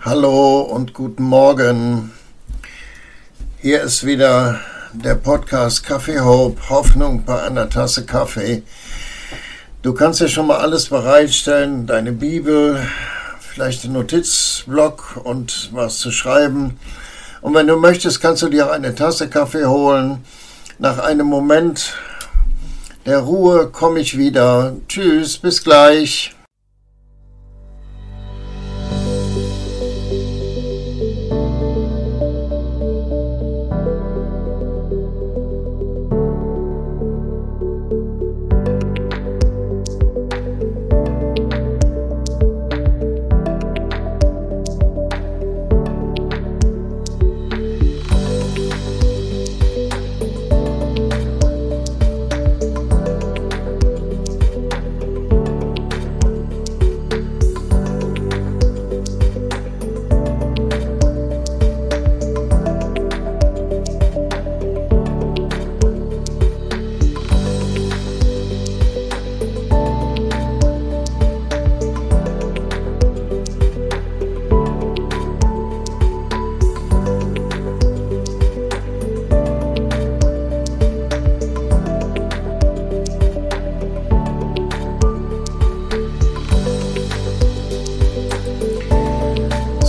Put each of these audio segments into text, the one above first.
Hallo und guten Morgen. Hier ist wieder der Podcast Kaffee Hope, Hoffnung bei einer Tasse Kaffee. Du kannst dir schon mal alles bereitstellen, deine Bibel, vielleicht einen Notizblock und was zu schreiben. Und wenn du möchtest, kannst du dir auch eine Tasse Kaffee holen. Nach einem Moment der Ruhe komme ich wieder. Tschüss, bis gleich.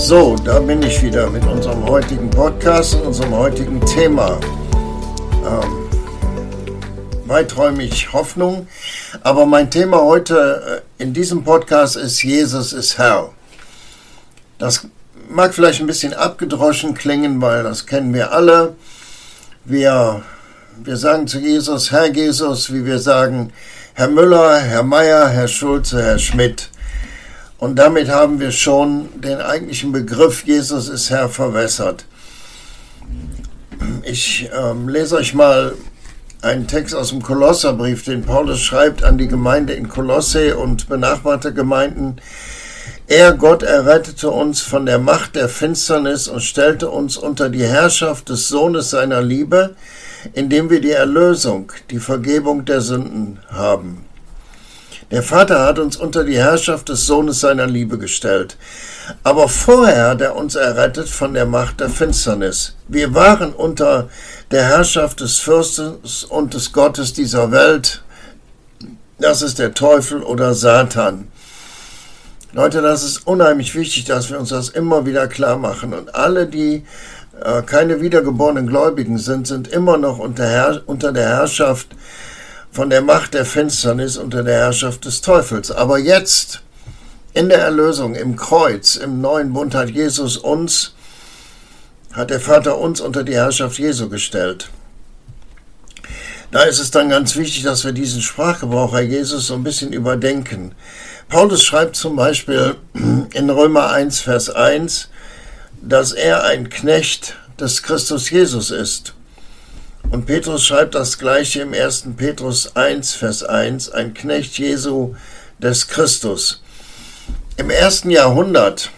So, da bin ich wieder mit unserem heutigen Podcast und unserem heutigen Thema. Ähm, weiträumig Hoffnung. Aber mein Thema heute äh, in diesem Podcast ist Jesus ist Herr. Das mag vielleicht ein bisschen abgedroschen klingen, weil das kennen wir alle. Wir, wir sagen zu Jesus, Herr Jesus, wie wir sagen, Herr Müller, Herr Meier, Herr Schulze, Herr Schmidt. Und damit haben wir schon den eigentlichen Begriff Jesus ist Herr verwässert. Ich ähm, lese euch mal einen Text aus dem Kolosserbrief, den Paulus schreibt an die Gemeinde in Kolosse und benachbarte Gemeinden. Er, Gott, errettete uns von der Macht der Finsternis und stellte uns unter die Herrschaft des Sohnes seiner Liebe, indem wir die Erlösung, die Vergebung der Sünden haben. Der Vater hat uns unter die Herrschaft des Sohnes seiner Liebe gestellt. Aber vorher hat er uns errettet von der Macht der Finsternis. Wir waren unter der Herrschaft des Fürstens und des Gottes dieser Welt. Das ist der Teufel oder Satan. Leute, das ist unheimlich wichtig, dass wir uns das immer wieder klar machen. Und alle, die äh, keine wiedergeborenen Gläubigen sind, sind immer noch unter, Herr unter der Herrschaft von der Macht der Finsternis unter der Herrschaft des Teufels. Aber jetzt, in der Erlösung, im Kreuz, im neuen Bund hat Jesus uns, hat der Vater uns unter die Herrschaft Jesu gestellt. Da ist es dann ganz wichtig, dass wir diesen Sprachgebrauch Herr Jesus so ein bisschen überdenken. Paulus schreibt zum Beispiel in Römer 1, Vers 1, dass er ein Knecht des Christus Jesus ist. Und Petrus schreibt das gleiche im 1. Petrus 1, Vers 1, ein Knecht Jesu des Christus. Im ersten Jahrhundert,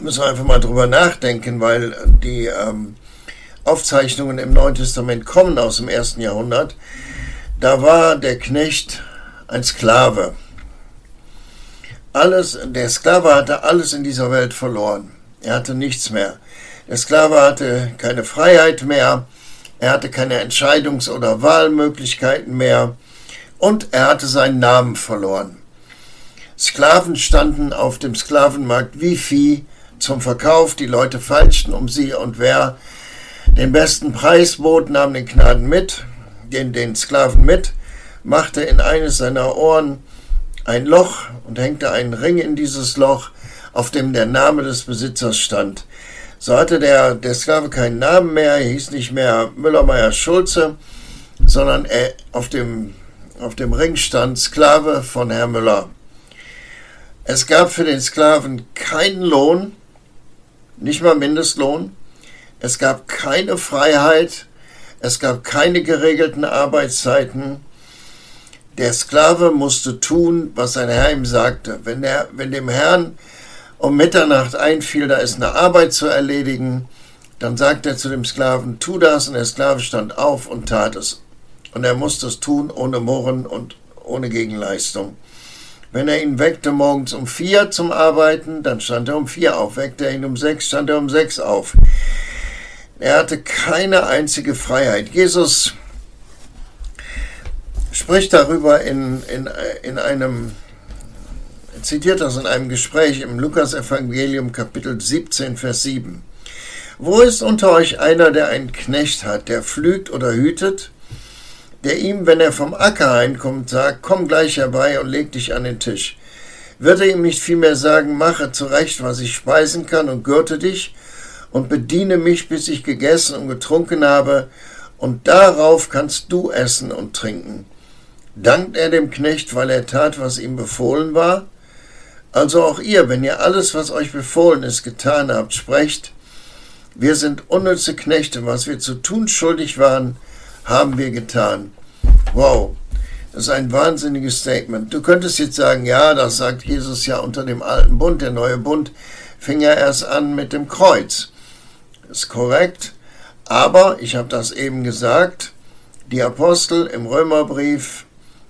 müssen wir einfach mal drüber nachdenken, weil die ähm, Aufzeichnungen im Neuen Testament kommen aus dem ersten Jahrhundert, da war der Knecht ein Sklave. Alles, der Sklave hatte alles in dieser Welt verloren. Er hatte nichts mehr. Der Sklave hatte keine Freiheit mehr, er hatte keine Entscheidungs- oder Wahlmöglichkeiten mehr und er hatte seinen Namen verloren. Sklaven standen auf dem Sklavenmarkt wie Vieh zum Verkauf, die Leute feilschten um sie und wer den besten Preis bot, nahm den Gnaden mit, den, den Sklaven mit, machte in eines seiner Ohren ein Loch und hängte einen Ring in dieses Loch, auf dem der Name des Besitzers stand. So hatte der, der Sklave keinen Namen mehr, hieß nicht mehr Müller-Meyer Schulze, sondern er, auf, dem, auf dem Ring stand Sklave von Herr Müller. Es gab für den Sklaven keinen Lohn, nicht mal Mindestlohn. Es gab keine Freiheit, es gab keine geregelten Arbeitszeiten. Der Sklave musste tun, was sein Herr ihm sagte. Wenn, der, wenn dem Herrn um Mitternacht einfiel, da ist eine Arbeit zu erledigen, dann sagt er zu dem Sklaven, tu das, und der Sklave stand auf und tat es. Und er musste es tun, ohne Murren und ohne Gegenleistung. Wenn er ihn weckte morgens um vier zum Arbeiten, dann stand er um vier auf. Weckte er ihn um sechs, stand er um sechs auf. Er hatte keine einzige Freiheit. Jesus spricht darüber in, in, in einem, zitiert das in einem Gespräch im Lukas-Evangelium, Kapitel 17, Vers 7. Wo ist unter euch einer, der einen Knecht hat, der pflügt oder hütet, der ihm, wenn er vom Acker heimkommt, sagt, komm gleich herbei und leg dich an den Tisch? Wird er ihm nicht vielmehr sagen, mache zurecht, was ich speisen kann und gürte dich und bediene mich, bis ich gegessen und getrunken habe, und darauf kannst du essen und trinken. Dankt er dem Knecht, weil er tat, was ihm befohlen war? Also auch ihr, wenn ihr alles, was euch befohlen ist, getan habt, sprecht, wir sind unnütze Knechte, was wir zu tun schuldig waren, haben wir getan. Wow, das ist ein wahnsinniges Statement. Du könntest jetzt sagen, ja, das sagt Jesus ja unter dem alten Bund. Der neue Bund fing ja erst an mit dem Kreuz. Ist korrekt. Aber, ich habe das eben gesagt, die Apostel im Römerbrief,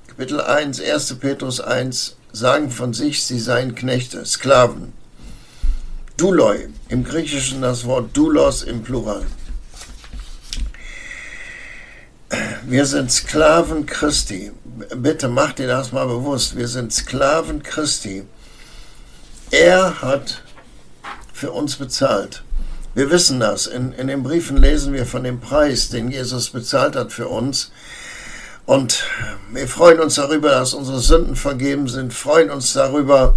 Kapitel 1, 1. Petrus 1, sagen von sich, sie seien Knechte, Sklaven. Duloi, im Griechischen das Wort Doulos im Plural. Wir sind Sklaven Christi. Bitte mach dir das mal bewusst. Wir sind Sklaven Christi. Er hat für uns bezahlt. Wir wissen das. In, in den Briefen lesen wir von dem Preis, den Jesus bezahlt hat für uns. Und wir freuen uns darüber, dass unsere Sünden vergeben sind, freuen uns darüber,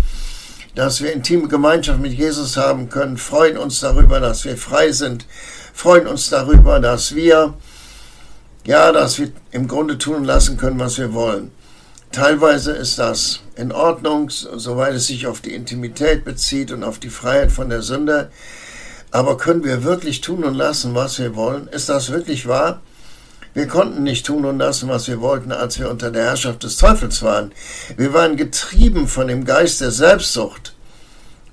dass wir intime Gemeinschaft mit Jesus haben können, freuen uns darüber, dass wir frei sind, freuen uns darüber, dass wir, ja, dass wir im Grunde tun und lassen können, was wir wollen. Teilweise ist das in Ordnung, soweit es sich auf die Intimität bezieht und auf die Freiheit von der Sünde. Aber können wir wirklich tun und lassen, was wir wollen? Ist das wirklich wahr? Wir konnten nicht tun und lassen, was wir wollten, als wir unter der Herrschaft des Teufels waren. Wir waren getrieben von dem Geist der Selbstsucht.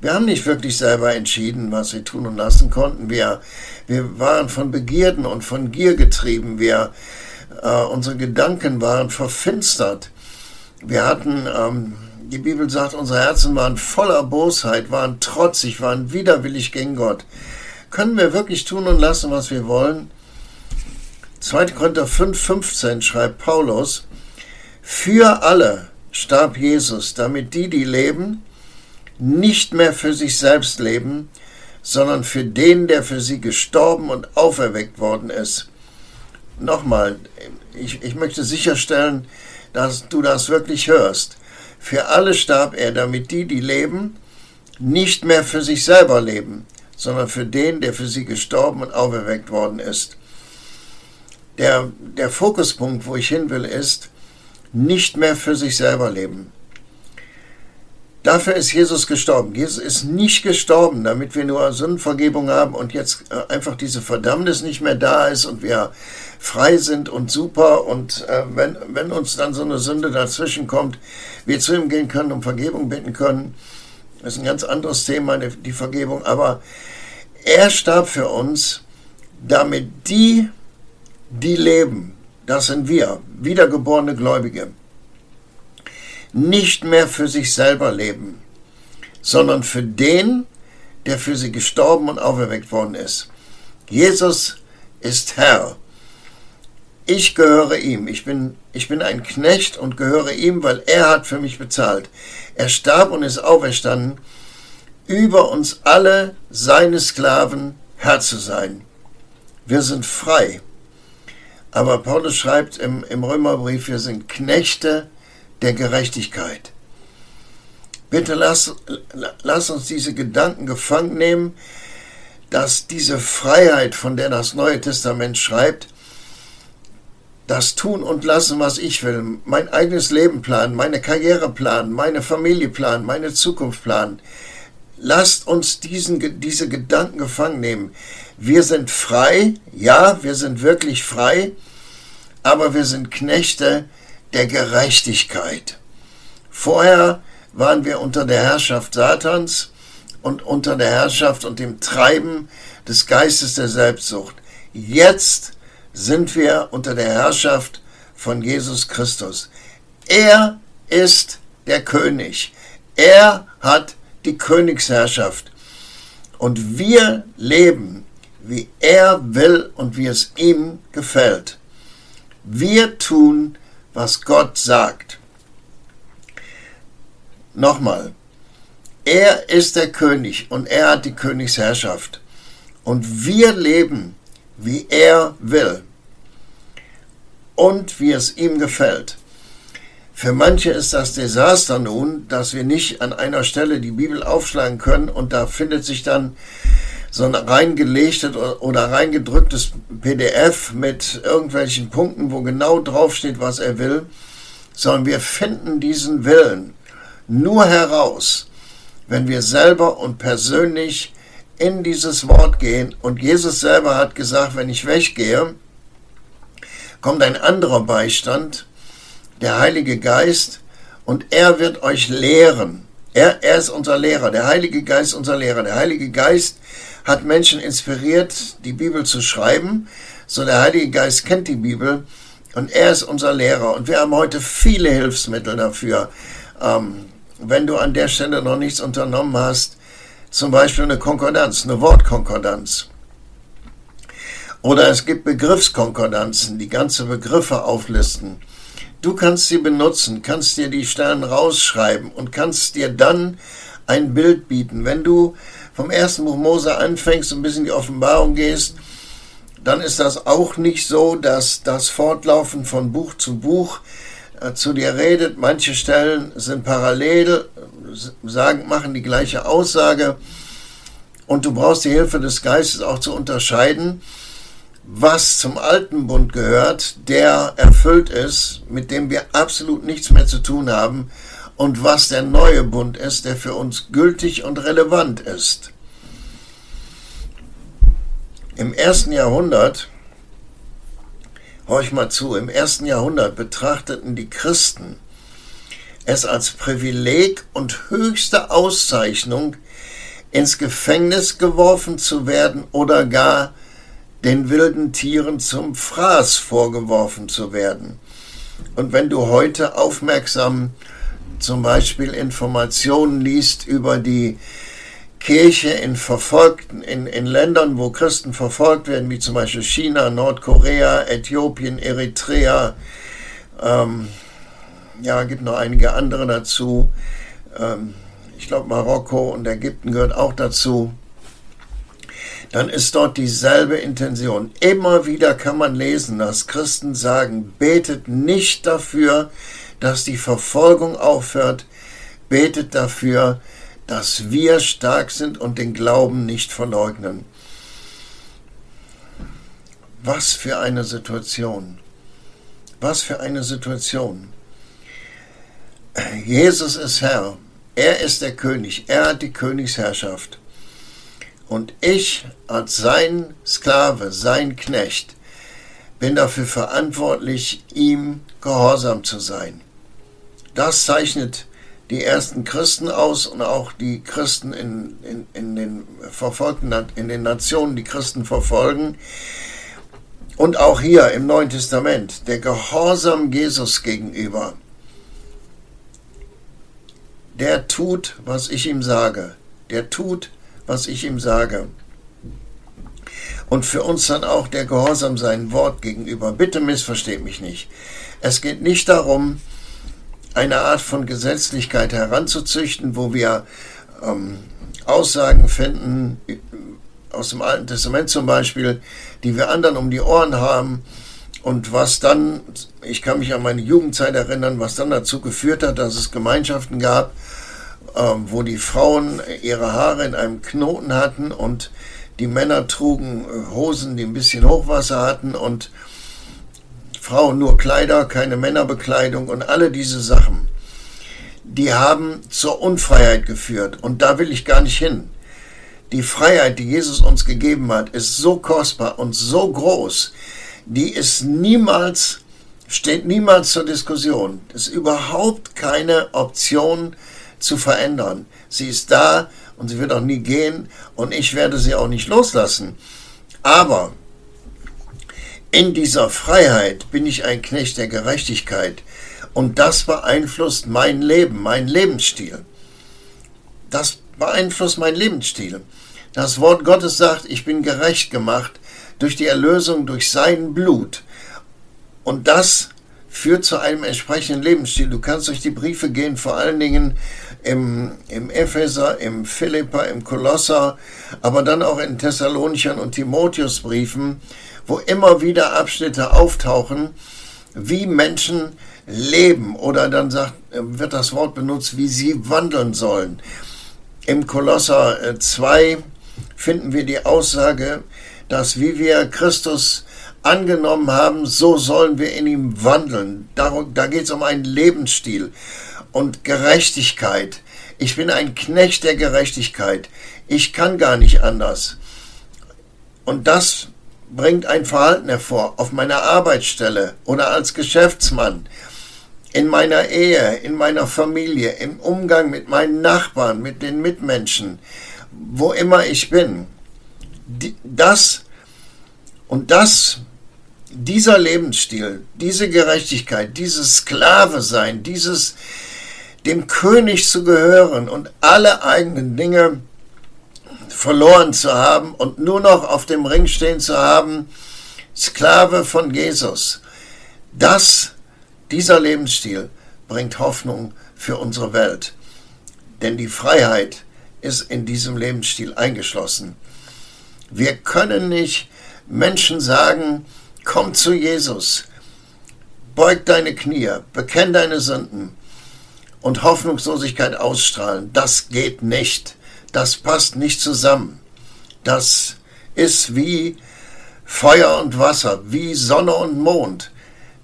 Wir haben nicht wirklich selber entschieden, was wir tun und lassen konnten. Wir, wir waren von Begierden und von Gier getrieben. Wir, äh, unsere Gedanken waren verfinstert. Wir hatten, ähm, die Bibel sagt, unsere Herzen waren voller Bosheit, waren trotzig, waren widerwillig gegen Gott. Können wir wirklich tun und lassen, was wir wollen? 2. Korinther 5,15 schreibt Paulus, für alle starb Jesus, damit die, die leben, nicht mehr für sich selbst leben, sondern für den, der für sie gestorben und auferweckt worden ist. Nochmal, ich, ich möchte sicherstellen, dass du das wirklich hörst. Für alle starb er, damit die, die leben, nicht mehr für sich selber leben, sondern für den, der für sie gestorben und auferweckt worden ist. Der, der Fokuspunkt, wo ich hin will, ist, nicht mehr für sich selber leben. Dafür ist Jesus gestorben. Jesus ist nicht gestorben, damit wir nur Sündenvergebung haben und jetzt äh, einfach diese Verdammnis nicht mehr da ist und wir frei sind und super. Und äh, wenn, wenn uns dann so eine Sünde dazwischen kommt, wir zu ihm gehen können und Vergebung bitten können. Das ist ein ganz anderes Thema, die Vergebung. Aber er starb für uns, damit die die leben, das sind wir, wiedergeborene Gläubige, nicht mehr für sich selber leben, sondern für den, der für sie gestorben und auferweckt worden ist. Jesus ist Herr. Ich gehöre ihm. Ich bin, ich bin ein Knecht und gehöre ihm, weil er hat für mich bezahlt. Er starb und ist auferstanden, über uns alle seine Sklaven Herr zu sein. Wir sind frei. Aber Paulus schreibt im, im Römerbrief, wir sind Knechte der Gerechtigkeit. Bitte lass, lass uns diese Gedanken gefangen nehmen, dass diese Freiheit, von der das Neue Testament schreibt, das tun und lassen, was ich will, mein eigenes Leben planen, meine Karriere planen, meine Familie planen, meine Zukunft planen. Lasst uns diesen, diese Gedanken gefangen nehmen. Wir sind frei, ja, wir sind wirklich frei, aber wir sind Knechte der Gerechtigkeit. Vorher waren wir unter der Herrschaft Satans und unter der Herrschaft und dem Treiben des Geistes der Selbstsucht. Jetzt sind wir unter der Herrschaft von Jesus Christus. Er ist der König. Er hat die Königsherrschaft. Und wir leben, wie er will und wie es ihm gefällt. Wir tun, was Gott sagt. Nochmal, er ist der König und er hat die Königsherrschaft. Und wir leben, wie er will und wie es ihm gefällt. Für manche ist das Desaster nun, dass wir nicht an einer Stelle die Bibel aufschlagen können und da findet sich dann so ein reingelegtes oder reingedrücktes PDF mit irgendwelchen Punkten, wo genau draufsteht, was er will, sondern wir finden diesen Willen nur heraus, wenn wir selber und persönlich in dieses Wort gehen. Und Jesus selber hat gesagt, wenn ich weggehe, kommt ein anderer Beistand, der Heilige Geist, und er wird euch lehren. Er, er ist unser Lehrer, der Heilige Geist ist unser Lehrer. Der Heilige Geist hat Menschen inspiriert, die Bibel zu schreiben. So der Heilige Geist kennt die Bibel und er ist unser Lehrer. Und wir haben heute viele Hilfsmittel dafür. Ähm, wenn du an der Stelle noch nichts unternommen hast, zum Beispiel eine Konkordanz, eine Wortkonkordanz. Oder es gibt Begriffskonkordanzen, die ganze Begriffe auflisten. Du kannst sie benutzen, kannst dir die Stellen rausschreiben und kannst dir dann ein Bild bieten. Wenn du vom ersten Buch Mose anfängst und bis in die Offenbarung gehst, dann ist das auch nicht so, dass das Fortlaufen von Buch zu Buch äh, zu dir redet. Manche Stellen sind parallel, sagen, machen die gleiche Aussage. Und du brauchst die Hilfe des Geistes auch zu unterscheiden was zum alten Bund gehört, der erfüllt ist, mit dem wir absolut nichts mehr zu tun haben, und was der neue Bund ist, der für uns gültig und relevant ist. Im ersten Jahrhundert, horch mal zu, im ersten Jahrhundert betrachteten die Christen es als Privileg und höchste Auszeichnung, ins Gefängnis geworfen zu werden oder gar den wilden Tieren zum Fraß vorgeworfen zu werden. Und wenn du heute aufmerksam zum Beispiel Informationen liest über die Kirche in verfolgten, in, in Ländern, wo Christen verfolgt werden, wie zum Beispiel China, Nordkorea, Äthiopien, Eritrea, ähm, ja, gibt noch einige andere dazu. Ähm, ich glaube, Marokko und Ägypten gehört auch dazu dann ist dort dieselbe Intention. Immer wieder kann man lesen, dass Christen sagen, betet nicht dafür, dass die Verfolgung aufhört, betet dafür, dass wir stark sind und den Glauben nicht verleugnen. Was für eine Situation. Was für eine Situation. Jesus ist Herr. Er ist der König. Er hat die Königsherrschaft. Und ich als sein Sklave, sein Knecht, bin dafür verantwortlich, ihm gehorsam zu sein. Das zeichnet die ersten Christen aus und auch die Christen in, in, in den verfolgten, in den Nationen, die Christen verfolgen. Und auch hier im Neuen Testament, der Gehorsam Jesus gegenüber, der tut, was ich ihm sage. Der tut, was ich ihm sage. Und für uns dann auch der Gehorsam sein Wort gegenüber. Bitte missversteht mich nicht. Es geht nicht darum, eine Art von Gesetzlichkeit heranzuzüchten, wo wir ähm, Aussagen finden, aus dem Alten Testament zum Beispiel, die wir anderen um die Ohren haben und was dann, ich kann mich an meine Jugendzeit erinnern, was dann dazu geführt hat, dass es Gemeinschaften gab, ähm, wo die Frauen ihre Haare in einem Knoten hatten und die Männer trugen äh, Hosen, die ein bisschen Hochwasser hatten und Frauen nur Kleider, keine Männerbekleidung und alle diese Sachen. Die haben zur Unfreiheit geführt und da will ich gar nicht hin. Die Freiheit, die Jesus uns gegeben hat, ist so kostbar und so groß, die ist niemals, steht niemals zur Diskussion. Es ist überhaupt keine Option, zu verändern. Sie ist da und sie wird auch nie gehen und ich werde sie auch nicht loslassen. Aber in dieser Freiheit bin ich ein Knecht der Gerechtigkeit und das beeinflusst mein Leben, mein Lebensstil. das beeinflusst meinen Lebensstil. Das Wort Gottes sagt, ich bin gerecht gemacht durch die Erlösung durch sein Blut. Und das führt zu einem entsprechenden Lebensstil. Du kannst durch die Briefe gehen, vor allen Dingen im, im Epheser, im Philippa, im Kolosser, aber dann auch in Thessalonichern und Timotheusbriefen, wo immer wieder Abschnitte auftauchen, wie Menschen leben oder dann sagt, wird das Wort benutzt, wie sie wandeln sollen. Im Kolosser 2 äh, finden wir die Aussage, dass wie wir Christus angenommen haben, so sollen wir in ihm wandeln. Darum, da geht es um einen Lebensstil und Gerechtigkeit. Ich bin ein Knecht der Gerechtigkeit. Ich kann gar nicht anders. Und das bringt ein Verhalten hervor auf meiner Arbeitsstelle oder als Geschäftsmann, in meiner Ehe, in meiner Familie, im Umgang mit meinen Nachbarn, mit den Mitmenschen, wo immer ich bin. Das und das, dieser Lebensstil, diese Gerechtigkeit, dieses Sklave sein, dieses dem König zu gehören und alle eigenen Dinge verloren zu haben und nur noch auf dem Ring stehen zu haben, Sklave von Jesus. Das, dieser Lebensstil bringt Hoffnung für unsere Welt. Denn die Freiheit ist in diesem Lebensstil eingeschlossen. Wir können nicht Menschen sagen, komm zu Jesus, beug deine Knie, bekenn deine Sünden und Hoffnungslosigkeit ausstrahlen. Das geht nicht. Das passt nicht zusammen. Das ist wie Feuer und Wasser, wie Sonne und Mond.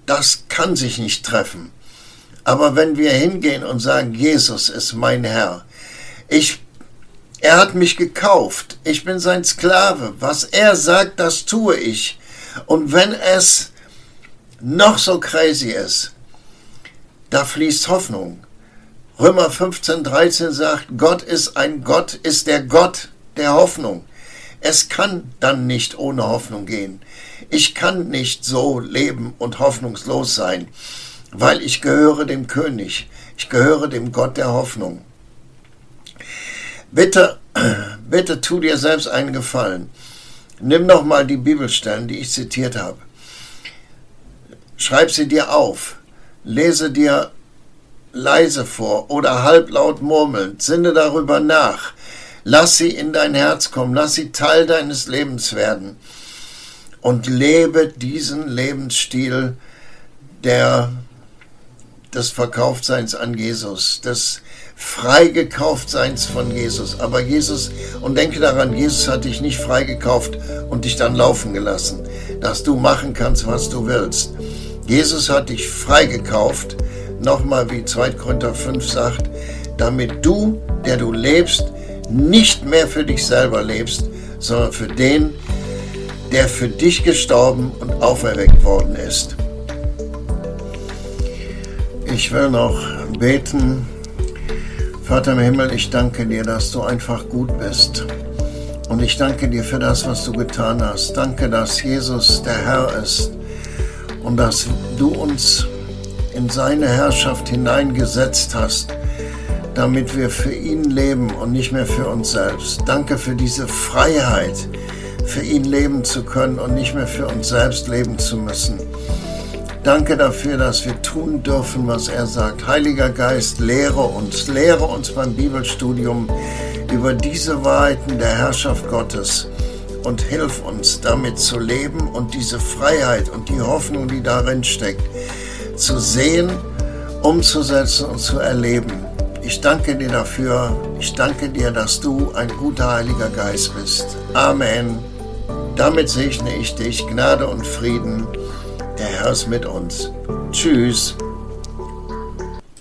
Das kann sich nicht treffen. Aber wenn wir hingehen und sagen, Jesus ist mein Herr, ich er hat mich gekauft. Ich bin sein Sklave. Was er sagt, das tue ich. Und wenn es noch so crazy ist, da fließt Hoffnung. Römer 15, 13 sagt, Gott ist ein Gott, ist der Gott der Hoffnung. Es kann dann nicht ohne Hoffnung gehen. Ich kann nicht so leben und hoffnungslos sein, weil ich gehöre dem König. Ich gehöre dem Gott der Hoffnung. Bitte, bitte tu dir selbst einen Gefallen. Nimm noch mal die Bibelstellen, die ich zitiert habe. Schreib sie dir auf. Lese dir leise vor oder halblaut murmelnd. Sinne darüber nach. Lass sie in dein Herz kommen. Lass sie Teil deines Lebens werden. Und lebe diesen Lebensstil der, des Verkauftseins an Jesus, des Freigekauftseins von Jesus. Aber Jesus, und denke daran, Jesus hat dich nicht freigekauft und dich dann laufen gelassen, dass du machen kannst, was du willst. Jesus hat dich freigekauft, nochmal wie 2. Korinther 5 sagt, damit du, der du lebst, nicht mehr für dich selber lebst, sondern für den, der für dich gestorben und auferweckt worden ist. Ich will noch beten Vater im Himmel, ich danke dir, dass du einfach gut bist. Und ich danke dir für das, was du getan hast. Danke, dass Jesus der Herr ist und dass du uns in seine Herrschaft hineingesetzt hast, damit wir für ihn leben und nicht mehr für uns selbst. Danke für diese Freiheit, für ihn leben zu können und nicht mehr für uns selbst leben zu müssen. Danke dafür, dass wir tun dürfen, was er sagt. Heiliger Geist, lehre uns, lehre uns beim Bibelstudium über diese Wahrheiten der Herrschaft Gottes und hilf uns damit zu leben und diese Freiheit und die Hoffnung, die darin steckt, zu sehen, umzusetzen und zu erleben. Ich danke dir dafür. Ich danke dir, dass du ein guter Heiliger Geist bist. Amen. Damit segne ich dich, Gnade und Frieden der Herr ist mit uns. Tschüss.